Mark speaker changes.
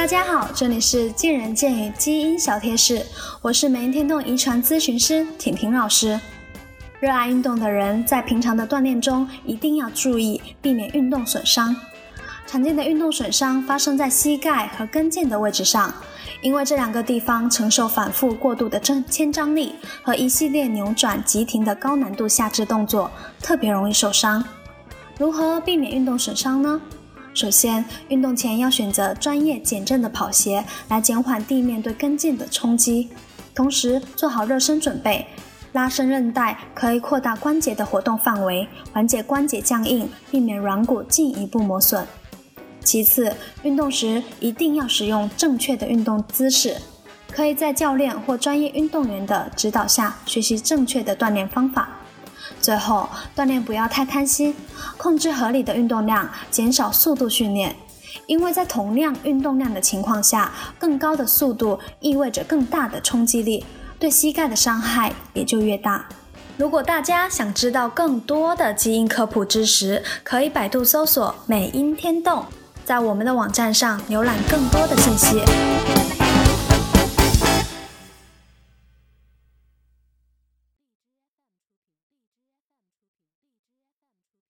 Speaker 1: 大家好，这里是见仁见语基因小贴士，我是美音天动遗传咨询师婷婷老师。热爱运动的人在平常的锻炼中一定要注意避免运动损伤。常见的运动损伤发生在膝盖和跟腱的位置上，因为这两个地方承受反复过度的正牵张力和一系列扭转急停的高难度下肢动作，特别容易受伤。如何避免运动损伤呢？首先，运动前要选择专业减震的跑鞋来减缓地面对跟腱的冲击，同时做好热身准备。拉伸韧带可以扩大关节的活动范围，缓解关节僵硬，避免软骨进一步磨损。其次，运动时一定要使用正确的运动姿势，可以在教练或专业运动员的指导下学习正确的锻炼方法。最后，锻炼不要太贪心，控制合理的运动量，减少速度训练。因为在同样运动量的情况下，更高的速度意味着更大的冲击力，对膝盖的伤害也就越大。如果大家想知道更多的基因科普知识，可以百度搜索“美音天动”，在我们的网站上浏览更多的信息。